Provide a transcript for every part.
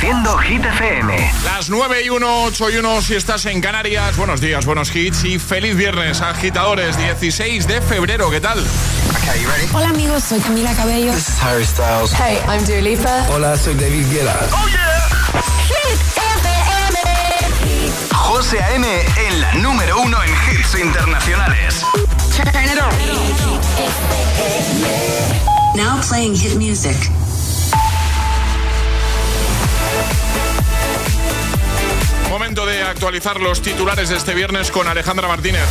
Reproduciendo Hit FM. Las 9 y 1, 8 y 1 si estás en Canarias. Buenos días, buenos hits y feliz viernes, agitadores. 16 de febrero, ¿qué tal? Hola amigos, soy Camila Cabello. This is Harry Styles. Hey, I'm Dua Lipa. Hola, soy David Guetta. ¡Oh, yeah! Hit FM. José A.M. en la número uno en hits internacionales. Turn it on. Now playing hit music. Momento de actualizar los titulares de este viernes con Alejandra Martínez.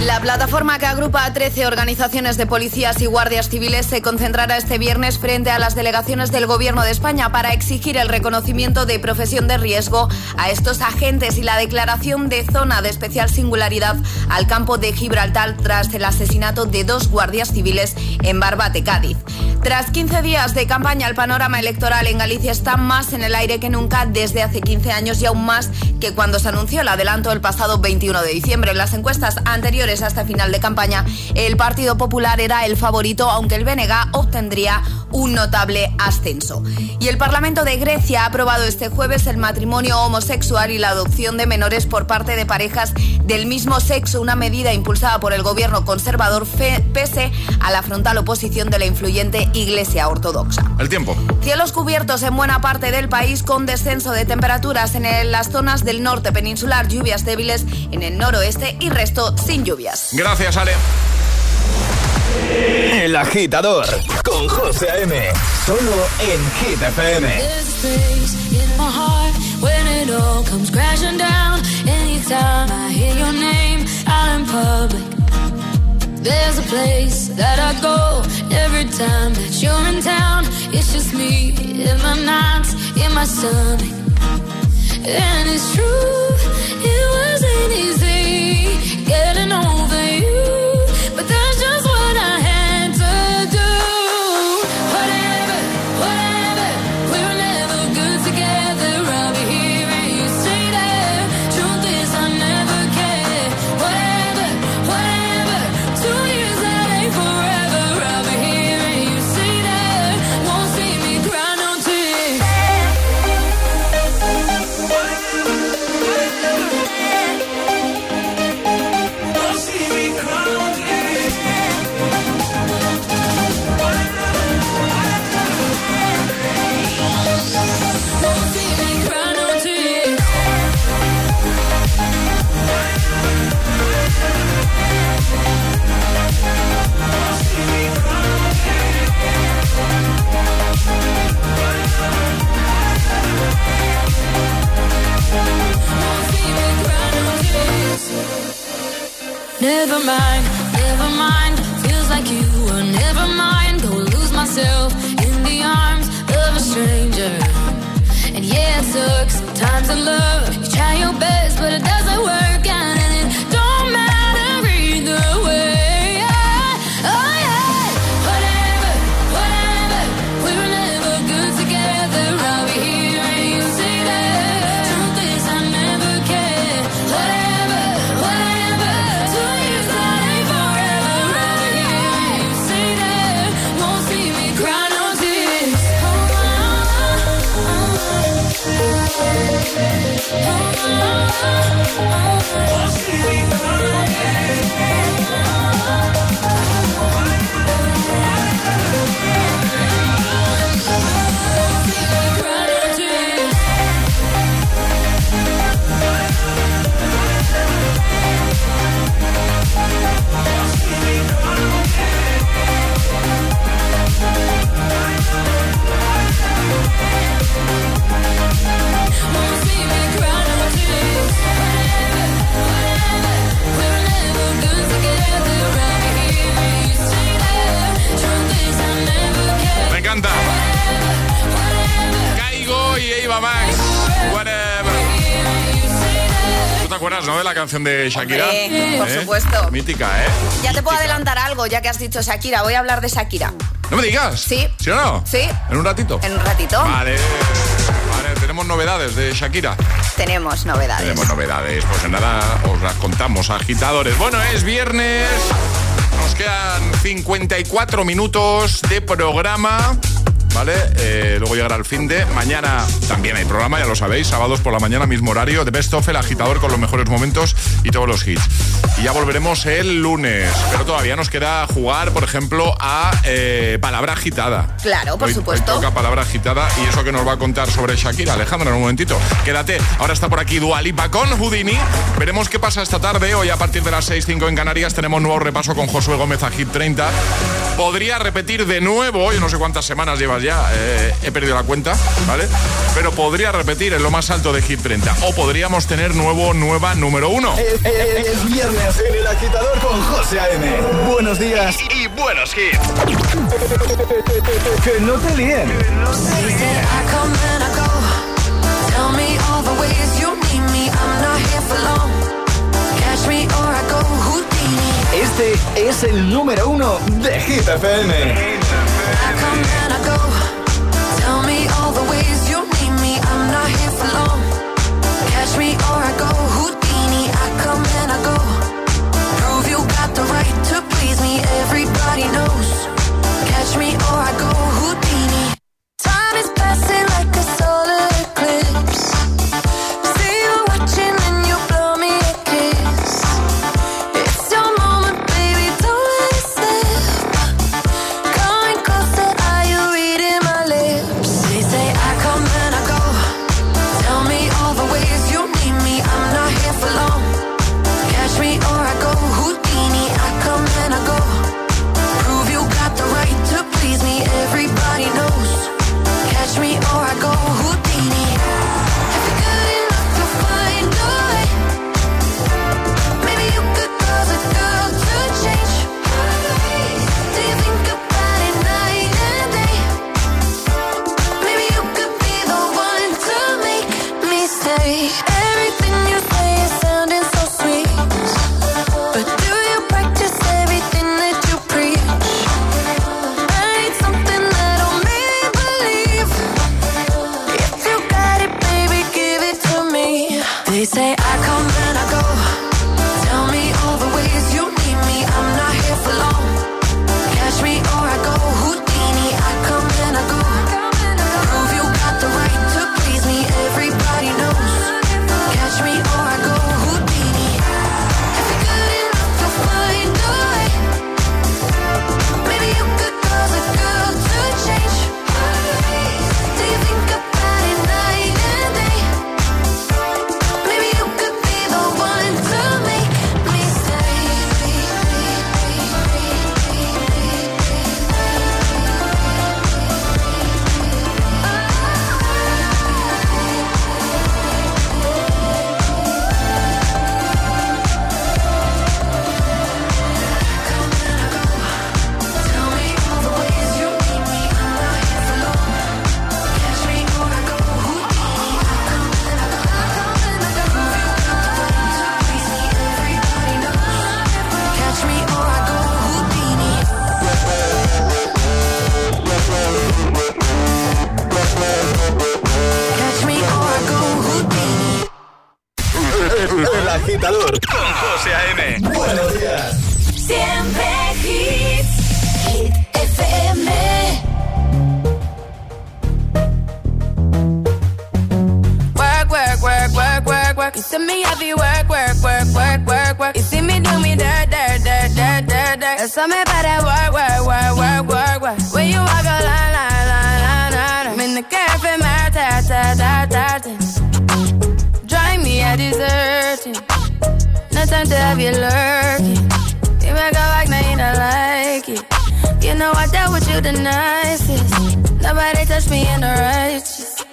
La plataforma que agrupa a 13 organizaciones de policías y guardias civiles se concentrará este viernes frente a las delegaciones del Gobierno de España para exigir el reconocimiento de profesión de riesgo a estos agentes y la declaración de zona de especial singularidad al campo de Gibraltar tras el asesinato de dos guardias civiles en Barbate, Cádiz. Tras 15 días de campaña, el panorama electoral en Galicia está más en el aire que nunca desde hace 15 años y aún más que cuando se anunció el adelanto el pasado 21 de diciembre. En las encuestas anteriores a este final de campaña, el Partido Popular era el favorito, aunque el BNG obtendría un notable ascenso. Y el Parlamento de Grecia ha aprobado este jueves el matrimonio homosexual y la adopción de menores por parte de parejas del mismo sexo, una medida impulsada por el gobierno conservador pese a la frontal oposición de la influyente Iglesia Ortodoxa. El tiempo. Cielos cubiertos en buena parte del país con descenso de temperaturas en las zonas del norte peninsular, lluvias débiles en el noroeste y resto sin lluvias. Gracias, Ale. El agitador con José A.M. Solo en Hit FM. There's a place in my heart when it all comes crashing down. Anytime I hear your name out in public. There's a place that I go every time that you're in town. It's just me in my nights, in my stomach. And it's true, it wasn't easy getting Never mind, never mind. Feels like you were never mind. Go lose myself in the arms of a stranger. And yeah, it sucks sometimes in love. Canción de Shakira. Hombre, por ¿Eh? supuesto. Mítica, ¿eh? Ya te puedo Mítica. adelantar algo, ya que has dicho Shakira. Voy a hablar de Shakira. No me digas. Sí. ¿Sí o no? Sí. ¿En un ratito? En un ratito Vale. Vale, tenemos novedades de Shakira. tenemos novedades. Tenemos novedades. Pues nada, os las contamos, agitadores. Bueno, es viernes. Nos quedan 54 minutos de programa. ¿Vale? Eh, luego llegará el fin de. Mañana también hay programa, ya lo sabéis, sábados por la mañana, mismo horario, de Best of, el agitador con los mejores momentos y todos los hits. Y ya volveremos el lunes, pero todavía nos queda jugar, por ejemplo, a eh, palabra agitada. Claro, por Hoy- supuesto. hoy toca palabra agitada y eso que nos va a contar sobre Shakira. Alejandra, en un momentito. Quédate. Ahora está por aquí Dua Lipa con Houdini. Veremos qué pasa esta tarde. Hoy a partir de las 6.05 en Canarias tenemos nuevo repaso con Josué Gómez a Hit 30. Podría repetir de nuevo, yo no sé cuántas semanas llevas ya, eh, he perdido la cuenta, ¿vale? Pero podría repetir en lo más alto de Hit 30. O podríamos tener nuevo, nueva número uno. Es viernes en el agitador con José A.M. Buenos días y, y buenos hits. que no te líen. They say I come and I go. Tell me all the ways you need me. I'm not here for long. Catch me or I go Houdini. Este es el número uno de Hit FM. I come and I go. Tell me all the ways Everybody knows. Catch me or I go you the nicest. Nobody touched me in the righteous.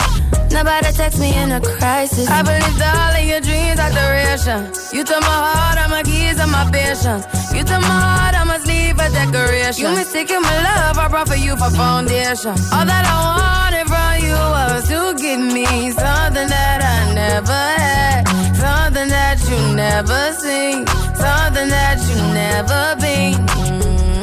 Nobody text me in a crisis. I believed all of your dreams are duration. You took my heart, all my keys, and my patience. You took my heart, I must leave a decoration. You mistaken my love, I brought for you for foundation. All that I wanted from you was to give me something that I never had, something that you never seen, something that you never been. Mm,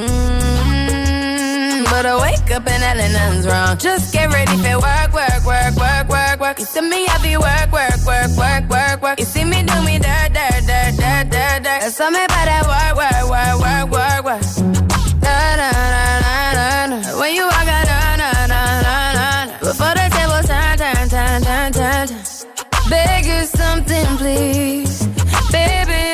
but I wake up and hell nothing's wrong. Just get ready for work, work, work, work, work, work. You see me happy work, work, work, work, work, work. You see me do me dirt, dirt, dirt, dirt, dirt, dirt. That's all me about that work, work, work, work, work, work. Na, na, na, na, na, na. When you walk out, na, na, na, na, na, na. Before the table turn, turn, turn, turn, turn, turn. Beg you something, please, baby.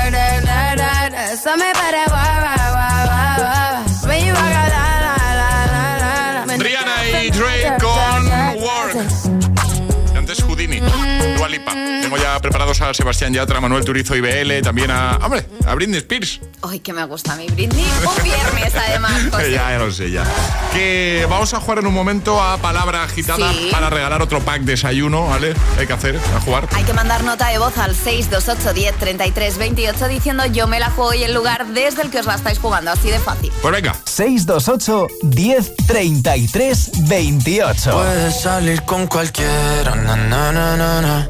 Tengo ya preparados a Sebastián Yatra, a Manuel Turizo y BL, también a, hombre, a Britney Spears. Ay, que me gusta mi Britney. Un viernes, además, José. ya, ya lo sé, ya. Que vamos a jugar en un momento a palabra agitada Sí. para regalar otro pack desayuno, ¿vale? Hay que hacer, a jugar. Hay que mandar nota de voz al 628 10 33 28 diciendo yo me la juego y el lugar desde el que os la estáis jugando, así de fácil. Pues venga. 628 10 33 28. Puedes salir con cualquiera, na, na, na, na, na.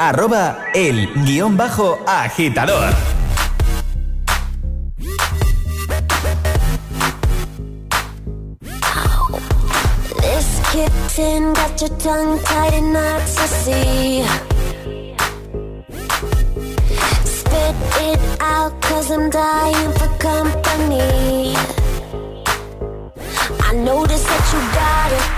Arroba el guion bajo agitador. This kitten got your tongue tied and not to see. Spit it out, cause I'm dying for company. I notice that you got it.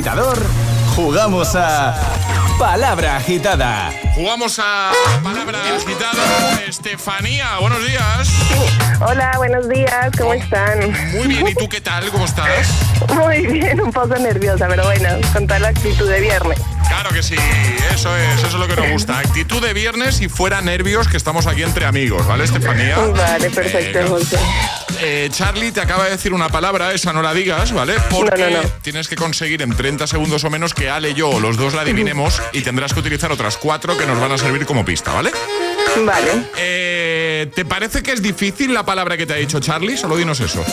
Agitador jugamos a Palabra Agitada. Jugamos a palabra agitada. Estefanía, buenos días. Hola, buenos días, ¿cómo están? Muy bien, ¿y tú qué tal? ¿Cómo estás? Muy bien, un poco nerviosa, pero bueno, con toda la actitud de viernes. Claro que sí, eso es, eso es lo que nos gusta. Actitud de viernes y fuera nervios que estamos aquí entre amigos, ¿vale, Estefanía? Vale, perfecto. José. Eh, Charlie te acaba de decir una palabra, esa no la digas, ¿vale? Porque No, no, no. tienes que conseguir en 30 segundos o menos que Ale y yo los dos la adivinemos y tendrás que utilizar otras cuatro que nos van a servir como pista, ¿vale? Vale. Eh, ¿Te parece que es difícil la palabra que te ha dicho Charlie? Solo dinos eso.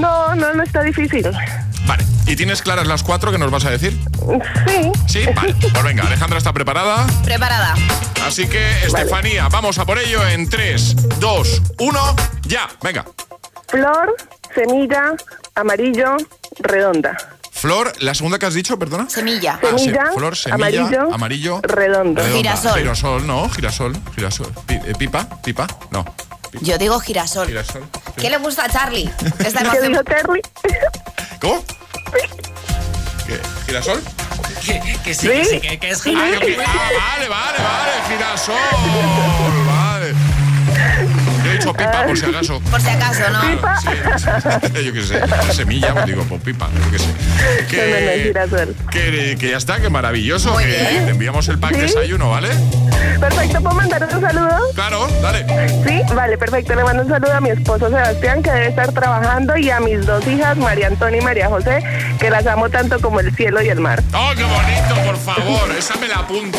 No, no, no está difícil. Vale. ¿Y tienes claras las cuatro que nos vas a decir? Sí. Sí, vale. Pues venga, Alejandra está preparada. Preparada. Así que, Estefanía, vamos a por ello en 3, 2, 1, ya. Venga. Flor, semilla, amarillo, redonda. Flor, la segunda que has dicho, perdona. Semilla. Ah, sí, Semilla, flor, semilla, amarillo, amarillo, redondo. redonda. Girasol. Girasol, no, girasol, girasol. Pi- eh, pipa, pipa, no. Yo digo girasol. Girasol. ¿Qué le gusta a Charlie? Esta ¿Qué dijo Terry? ¿Cómo? ¿Qué? ¿Girasol? Que, que sí, que sí, que, que es Ah, que- ah, vale, vale, vale, girasol. Vale. Dicho pipa, por si acaso. Por si acaso, ¿no? Sí, yo qué sé, semilla, pues digo, por pipa, yo qué sé. Que, que, que, ya está, que maravilloso. que te enviamos el pack de desayuno, ¿vale? Perfecto, ¿puedo mandar un saludo? Claro, dale. Sí, vale, perfecto. Le mando un saludo a mi esposo Sebastián, que debe estar trabajando, y a mis dos hijas, María Antonia y María José, que las amo tanto como el cielo y el mar. ¡Oh, qué bonito, por favor! Esa me la apunto.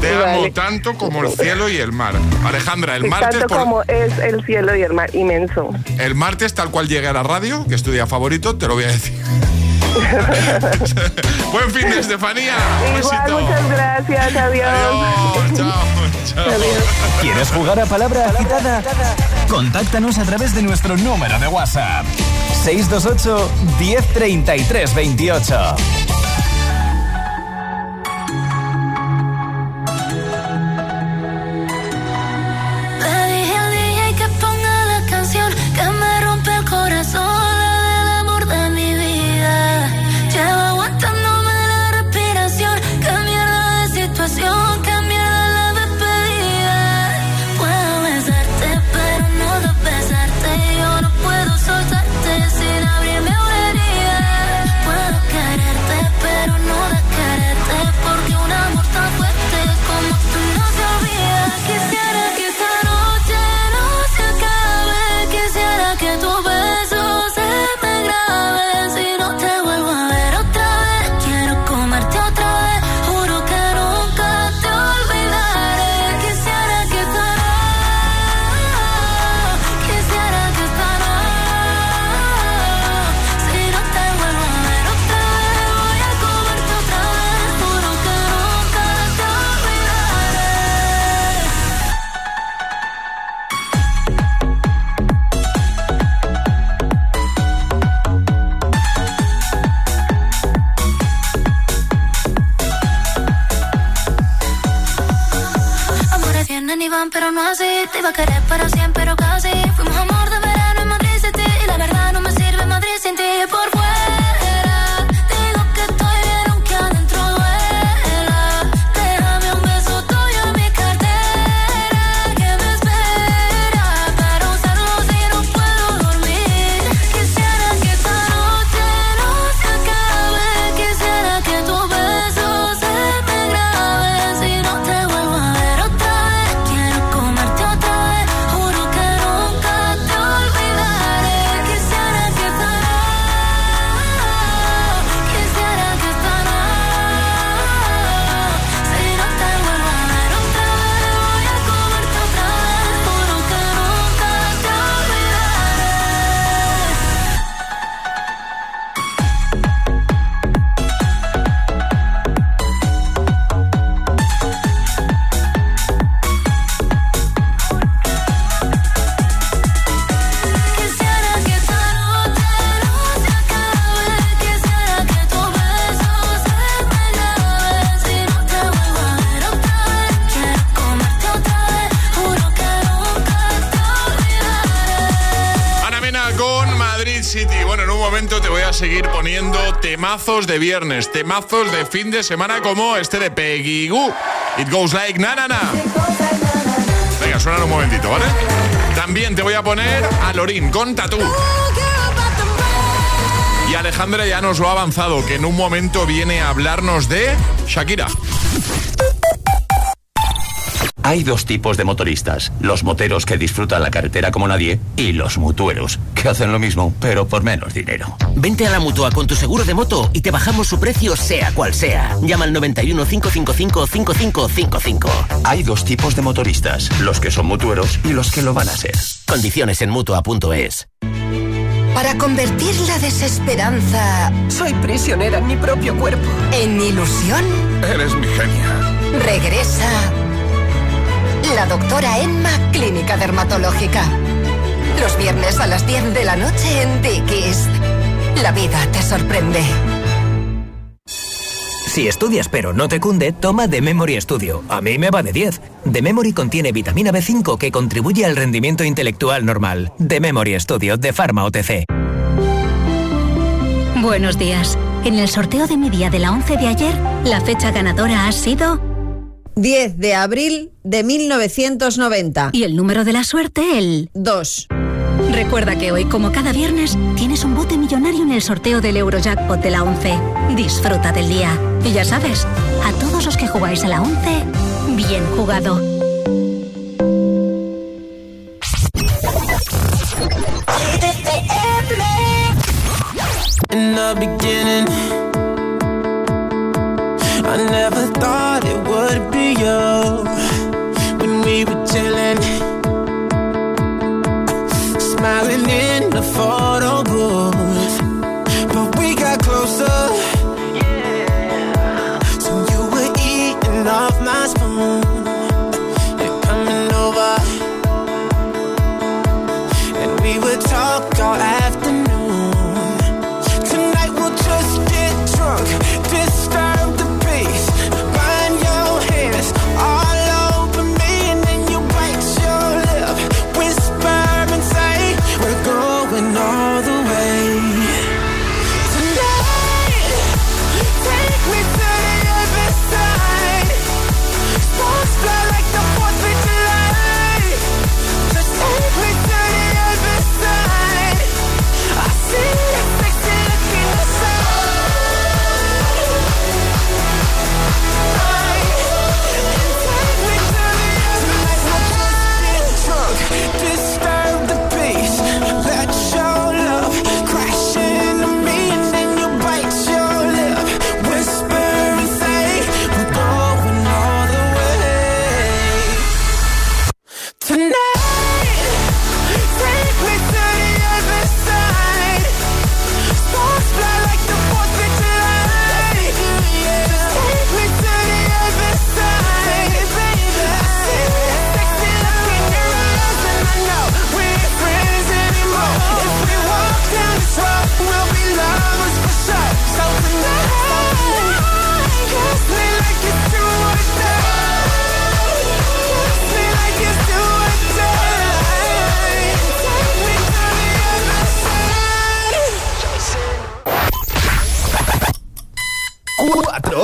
Te amo tanto como el cielo y el mar. Alejandra, el martes... Tanto como es el cielo y el mar, inmenso. El martes, tal cual llegue a la radio, que estudia favorito, te lo voy a decir. Buen fin de Estefanía. Igual, muchas gracias. Adiós. Adiós. Chao. Chao. ¿Quieres jugar a palabra agitada? Contáctanos a través de nuestro número de WhatsApp. 628 1033 28. Temazos de viernes, temazos de fin de semana como este de Peggy Goo. It goes like na na na. Venga, suena un momentito, ¿vale? También te voy a poner a Lorín con Tatú. Y Alejandra ya nos lo ha avanzado, que en un momento viene a hablarnos de Shakira. Hay dos tipos de motoristas, los moteros que disfrutan la carretera como nadie y los mutueros, que hacen lo mismo, pero por menos dinero. Vente a la mutua con tu seguro de moto y te bajamos su precio sea cual sea. Llama al 91 555 5555. Hay dos tipos de motoristas, los que son mutueros y los que lo van a ser. Condiciones en mutua.es. Para convertir la desesperanza. Soy prisionera en mi propio cuerpo. En ilusión. Eres mi genia. Regresa la doctora Emma, Clínica Dermatológica. Los viernes a las 10 de la noche en Dickies. La vida te sorprende. Si estudias pero no te cunde, toma The Memory Studio. A mí me va de 10. The Memory contiene vitamina B5 que contribuye al rendimiento intelectual normal. The Memory Studio de Pharma OTC. Buenos días. En el sorteo de mi día de la 11 de ayer, la fecha ganadora ha sido 10 de abril de 1990. Y el número de la suerte, el 2. Recuerda que hoy, como cada viernes, tienes un bote millonario en el sorteo del Eurojackpot de la 11. Disfruta del día. Y ya sabes, a todos los que jugáis a la 11, bien jugado. you.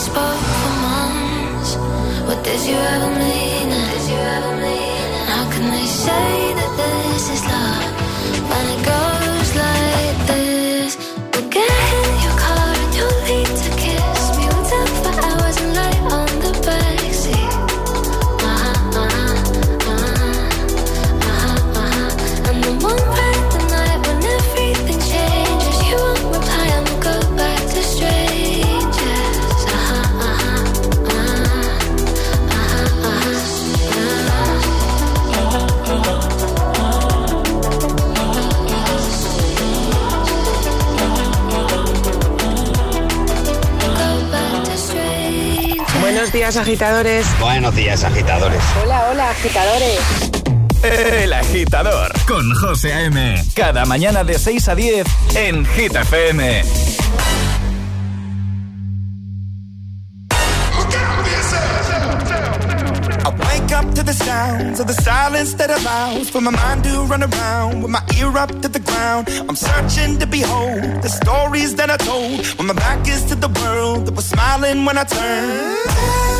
spoke for months. What did you ever mean? Did you ever mean? How can they say that this is love? Días, agitadores. Buenos días, agitadores. Hola, hola, agitadores. El agitador con José A.M. Cada mañana de 6 a 10 en Hit FM. I wake up to the sounds of the silence that allows for my mind to run around with my ear up to the ground. I'm searching to behold the stories that I told when my back is to the world that was smiling when I turned.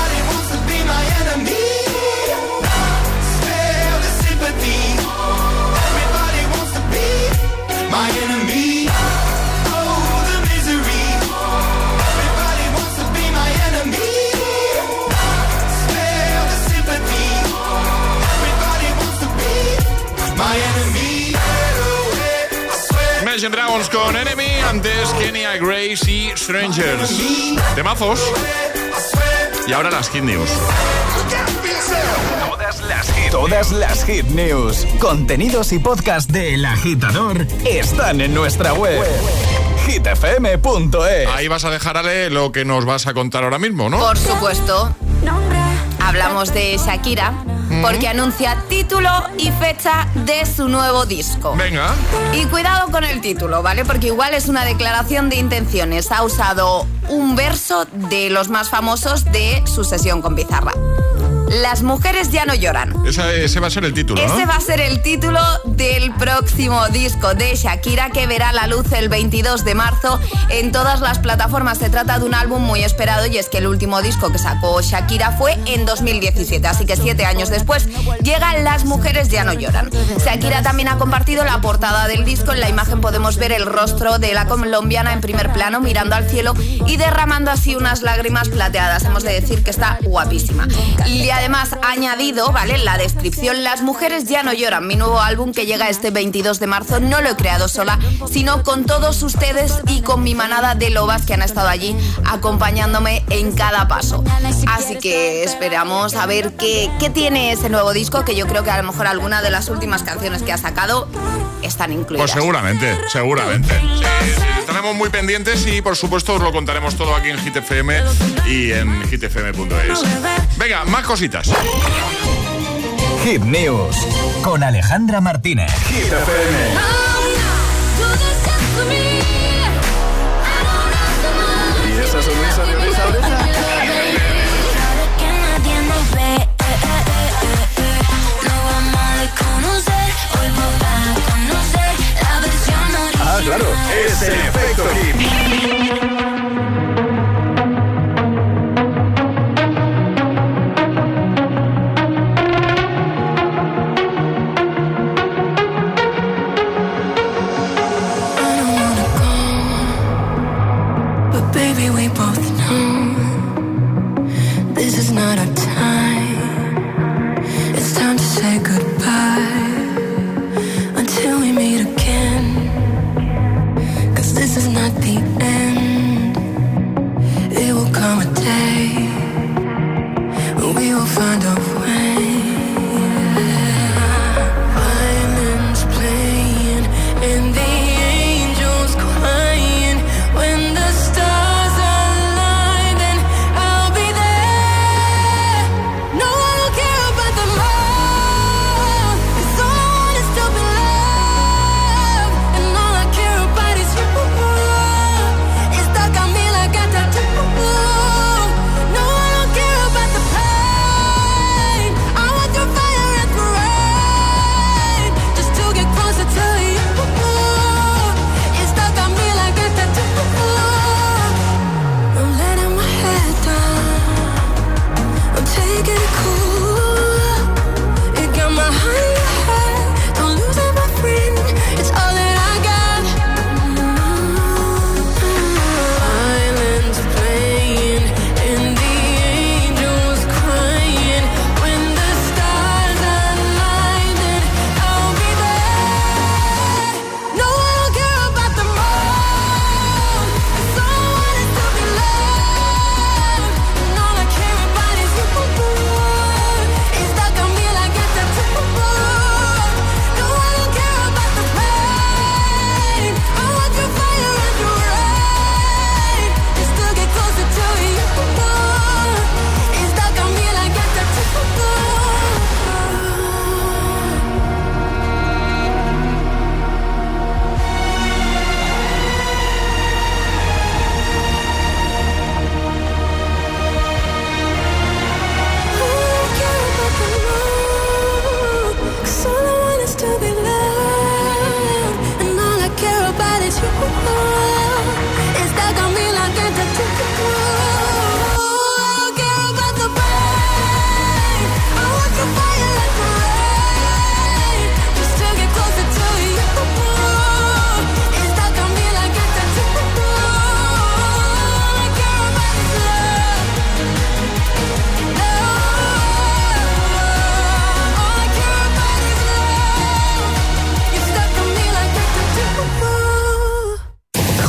Imagine Dragons con Enemy, antes Kenya Grace y Strangers. Temazos. Y ahora las Kid News. Todas las hit, todas las hit news, contenidos y podcast de El Agitador están en nuestra web. hitfm.es. Ahí vas a dejar, Ale, lo que nos vas a contar ahora mismo, ¿no? Por supuesto. Hablamos de Shakira porque anuncia título y fecha de su nuevo disco. Venga. Y cuidado con el título, ¿vale? Porque igual es una declaración de intenciones. Ha usado un verso de los más famosos de su sesión con Pizarra. Las mujeres ya no lloran. Esa- ese va a ser el título, ¿no? Ese va a ser el título del próximo disco de Shakira que verá la luz el 22 de marzo en todas las plataformas. Se trata de un álbum muy esperado y es que el último disco que sacó Shakira fue en 2017, así que siete años después llegan Las mujeres ya no lloran. Shakira también ha compartido la portada del disco. En la imagen podemos ver el rostro de la colombiana en primer plano mirando al cielo y derramando así unas lágrimas plateadas. Hemos de decir que está guapísima. Y además añadido, ¿vale? En la descripción, Las mujeres ya no lloran. Mi nuevo álbum que llega este 22 de marzo no lo he creado sola, sino con todos ustedes y con mi manada de lobas que han estado allí acompañándome en cada paso. Así que esperamos a ver qué, tiene ese nuevo disco, que yo creo que a lo mejor alguna de las últimas canciones que ha sacado están incluidas. Pues seguramente, seguramente. Estaremos muy pendientes y por supuesto os lo contaremos todo aquí en Hit FM y en hitfm.es. Venga, más cositas. Hit News con Alejandra Martínez. Hit claro, es el efecto hit.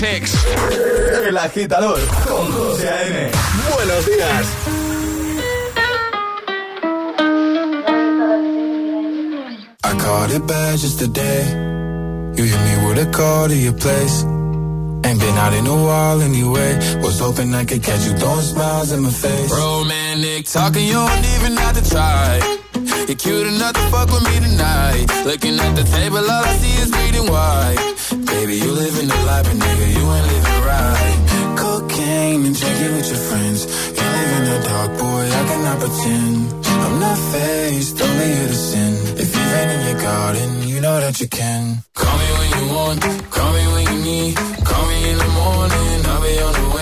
Lil X. El agitador con José A.M. Buenos días. I caught it bad just today. You hit me with a call to your place. Ain't been out in a while anyway. Was hoping I could catch you throwing smiles in my face. Romantic talking, you don't even have to try. You're cute enough to fuck with me tonight. Looking at the table, all I see is bleeding white. Baby, you living the life, but nigga, you ain't living right. Cocaine and drinking with your friends. You live in the dark, boy, I cannot pretend. I'm not faced, only you to sin. If you've in your garden, you know that you can. Call me when you want, call me when you need. Call me in the morning, I'll be on the way.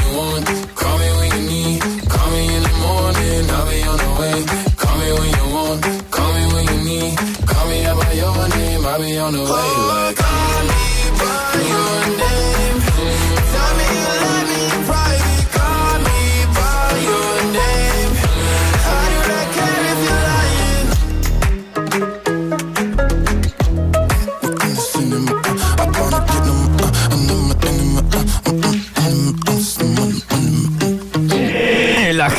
want,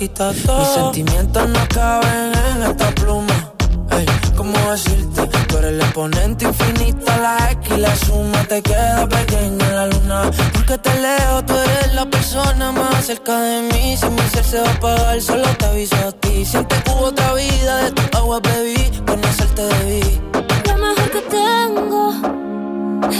Mis sentimientos no caben en esta pluma. Ey, ¿cómo decirte? Tú eres el exponente infinito, la X y la suma te queda pequeña en la luna. Porque te leo, tú eres la persona más cerca de mí. Si mi ser se va a apagar, solo te aviso a ti. Siente que hubo otra vida, de tu agua bebí, conocerte debí.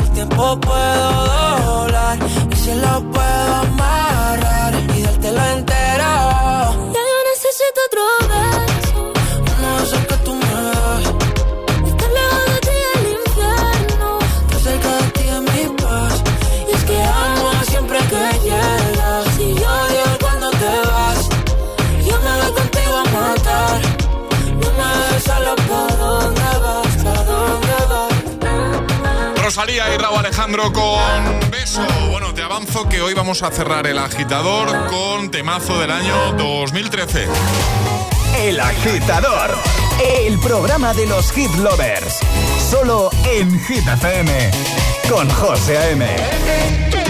el tiempo puedo doblar y se lo puedo amarrar Rosalía y Raúl Alejandro con Beso. Bueno, te avanzo que hoy vamos a cerrar el agitador con temazo del año 2013. El agitador. El programa de los hit lovers. Solo en Hit FM. Con José A.M.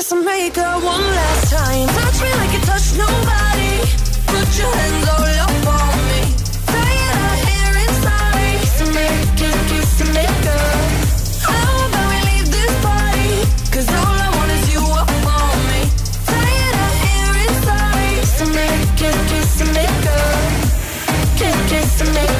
kiss and make up one last time. Touch me like you touch nobody. Put your hands all up on me. Fire out here inside. Kiss and make, kiss, kiss and make up. How about we leave this party? 'Cause all I want is you up on me. Fire out here inside. Kiss and make, kiss, kiss and make up. Kiss, kiss and make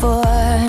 for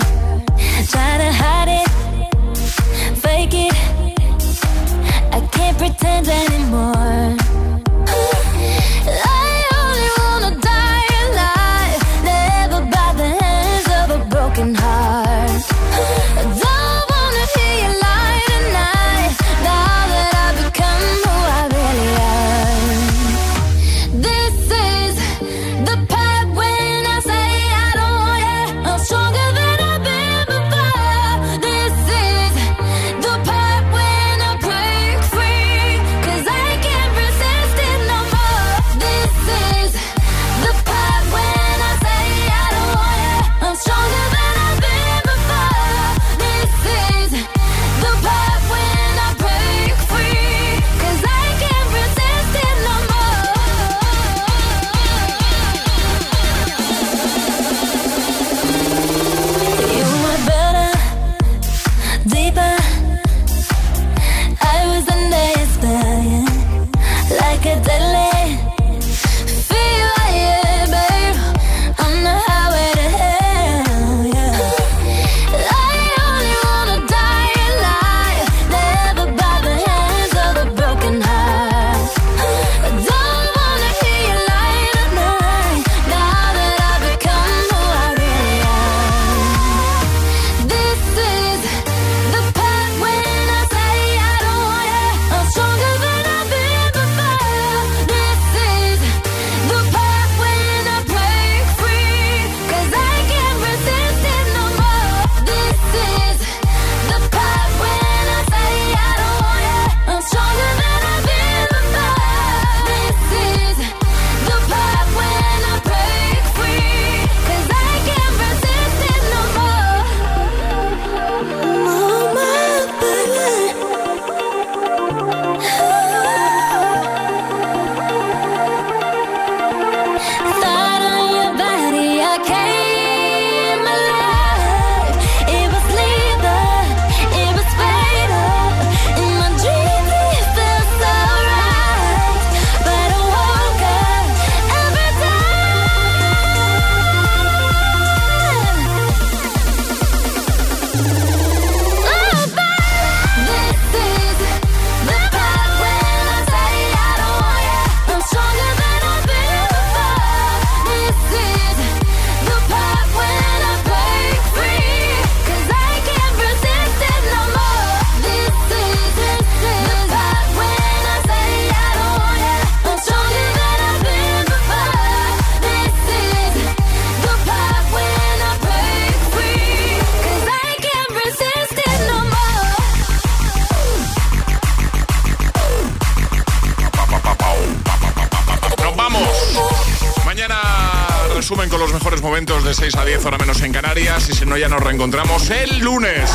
no, ya nos reencontramos el lunes.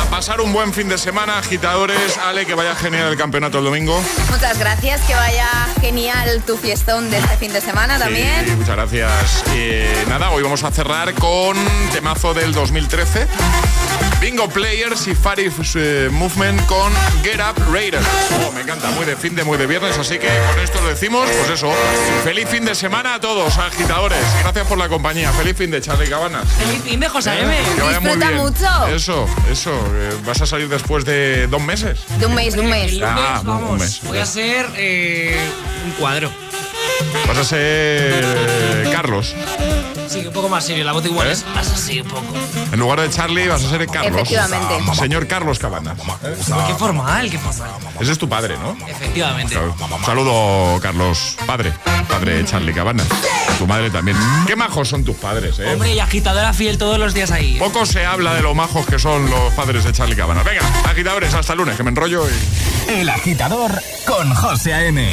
A pasar un buen fin de semana, agitadores. Ale, que vaya genial el campeonato el domingo. Muchas gracias, que vaya genial tu fiestón de este fin de semana también. Sí, muchas gracias. Eh, nada, hoy vamos a cerrar con temazo del 2013 Bingo Players y Farif eh, Movement con Get Up Raiders. Oh, me encanta, muy de fin de, muy de viernes, así que con esto lo decimos, pues eso. Feliz fin de semana a todos, agitadores. Gracias por la compañía. Feliz fin de Charlie Cabanas. Feliz fin de José M. Que vaya muy Disfruta bien. mucho. Eso, eso. eh, ¿Vas a salir después de dos meses? De un mes, de un mes. El lunes, Ah, un vamos, mes. voy a ser eh, un cuadro. Vas a ser eh, Carlos. Sí, un poco más serio, la voz igual ¿Eh? es más así un poco. En lugar de Charlie vas a ser Carlos. Efectivamente. Señor Carlos Cabanas. Qué formal, qué formal. Ese es tu padre, ¿no? Efectivamente. Un saludo, Carlos, padre. Padre de Charlie Cabanas. Tu madre también. Qué majos son tus padres, ¿eh? Hombre, y agitadora fiel todos los días ahí. Poco se habla de lo majos que son los padres de Charlie Cabanas. Venga, agitadores, hasta el lunes, que me enrollo y... El agitador con José A.M.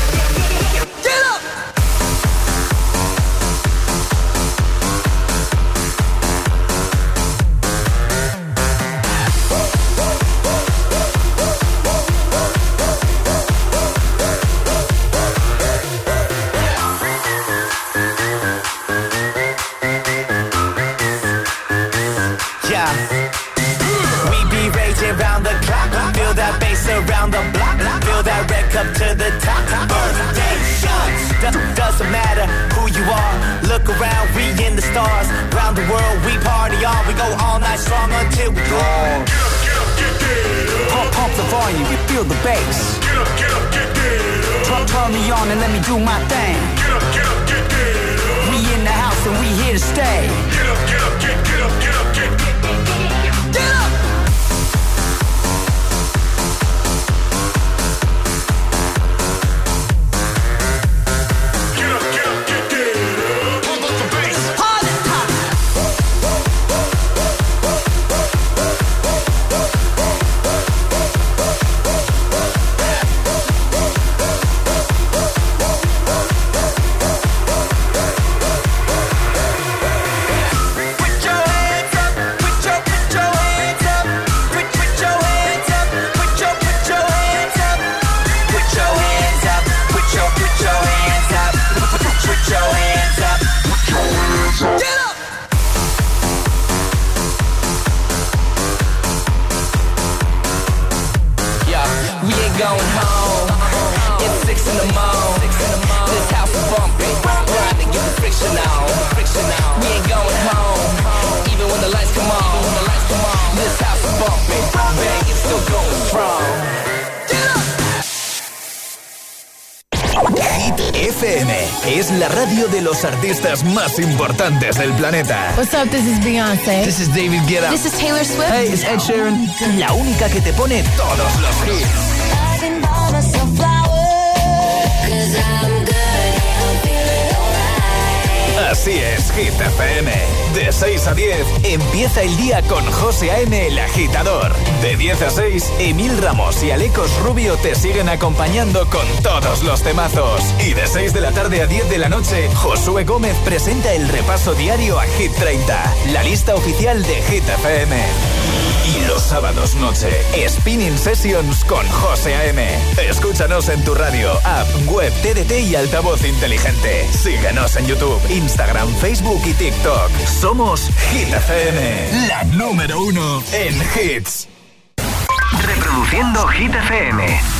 stars. Round the world, we party on. We go all night strong until we draw. Pump, pump the volume, you feel the bass. Get up, get up, get, get up. Turn, turn me on and let me do my thing. Get up, get up, get, get up. We in the house and we here to stay. Get up, get up, get, get up, get up, artistas más importantes del planeta. What's up? This is Beyonce. This is David Guetta. This is Taylor Swift. Hey, it's Ed Sheeran. La única que te pone todos los hits. Así es, Hit FM. De 6 a 10, empieza el día con José A.M. el agitador. De 10 a 6, Emil Ramos y Alecos Rubio te siguen acompañando con todos los temazos. Y de 6 de la tarde a 10 de la noche, Josué Gómez presenta el repaso diario a Hit 30, la lista oficial de Hit FM. Y los sábados noche, Spinning Sessions con José A.M. Escúchanos en tu radio, app, web, TDT y altavoz inteligente. Síguenos en YouTube, Instagram, Facebook y TikTok. Somos Hit FM, la número uno en hits. Reproduciendo Hit FM.